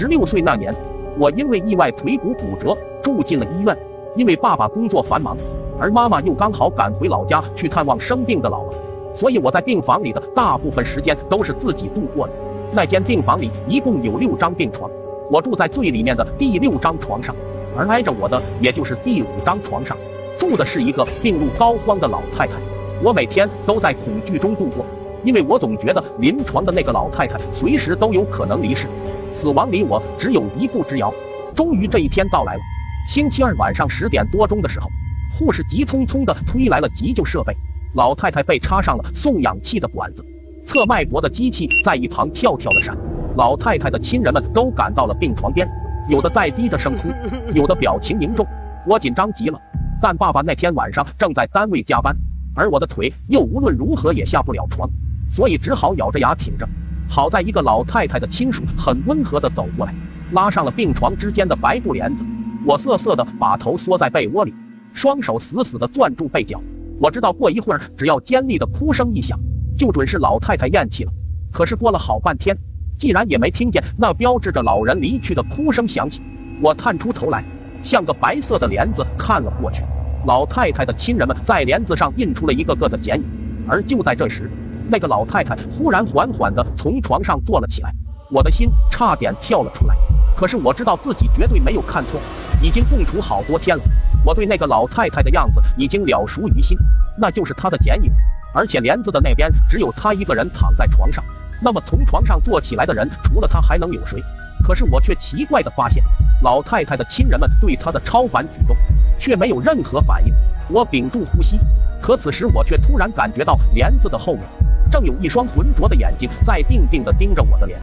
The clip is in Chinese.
十六岁那年，我因为意外腿骨骨折住进了医院。因为爸爸工作繁忙，而妈妈又刚好赶回老家去探望生病的姥姥，所以我在病房里的大部分时间都是自己度过的。那间病房里一共有六张病床，我住在最里面的第六张床上，而挨着我的也就是第五张床上，住的是一个病入膏肓的老太太。我每天都在恐惧中度过，因为我总觉得临床的那个老太太随时都有可能离世，死亡离我只有一步之遥。终于这一天到来了。星期二晚上十点多钟的时候，护士急匆匆地推来了急救设备，老太太被插上了送氧气的管子，测脉搏的机器在一旁跳跳的闪。老太太的亲人们都赶到了病床边，有的在低着声哭，有的表情凝重。我紧张极了，但爸爸那天晚上正在单位加班，而我的腿又无论如何也下不了床，所以只好咬着牙挺着。好在一个老太太的亲属很温和地走过来，拉上了病床之间的白布帘子。我瑟瑟的把头缩在被窝里，双手死死的攥住被角。我知道过一会儿，只要尖利的哭声一响，就准是老太太咽气了。可是过了好半天，既然也没听见那标志着老人离去的哭声响起。我探出头来，像个白色的帘子看了过去。老太太的亲人们在帘子上印出了一个个的剪影。而就在这时，那个老太太忽然缓缓地从床上坐了起来，我的心差点跳了出来。可是我知道自己绝对没有看错。已经共处好多天了，我对那个老太太的样子已经了熟于心，那就是她的剪影，而且帘子的那边只有她一个人躺在床上。那么从床上坐起来的人除了她还能有谁？可是我却奇怪的发现，老太太的亲人们对她的超凡举动却没有任何反应。我屏住呼吸，可此时我却突然感觉到帘子的后面正有一双浑浊的眼睛在定定地盯着我的脸。